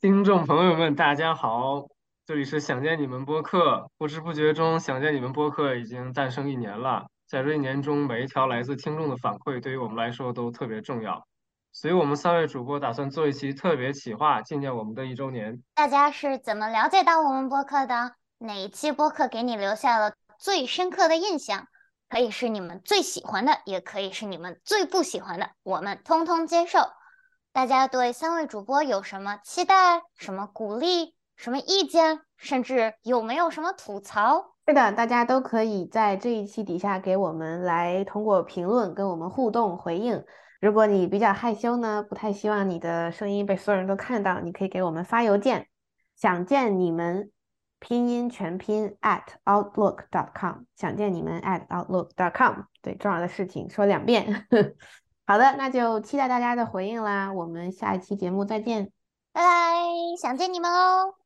听众朋友们，大家好，这里是想见你们播客。不知不觉中，想见你们播客已经诞生一年了。在这一年中，每一条来自听众的反馈，对于我们来说都特别重要。所以，我们三位主播打算做一期特别企划，纪念我们的一周年。大家是怎么了解到我们播客的？哪一期播客给你留下了最深刻的印象？可以是你们最喜欢的，也可以是你们最不喜欢的，我们通通接受。大家对三位主播有什么期待、什么鼓励、什么意见，甚至有没有什么吐槽？是的，大家都可以在这一期底下给我们来通过评论跟我们互动回应。如果你比较害羞呢，不太希望你的声音被所有人都看到，你可以给我们发邮件，想见你们拼音全拼 at outlook dot com，想见你们 at outlook dot com。对，重要的事情说两遍。好的，那就期待大家的回应啦！我们下一期节目再见，拜拜，想见你们哦。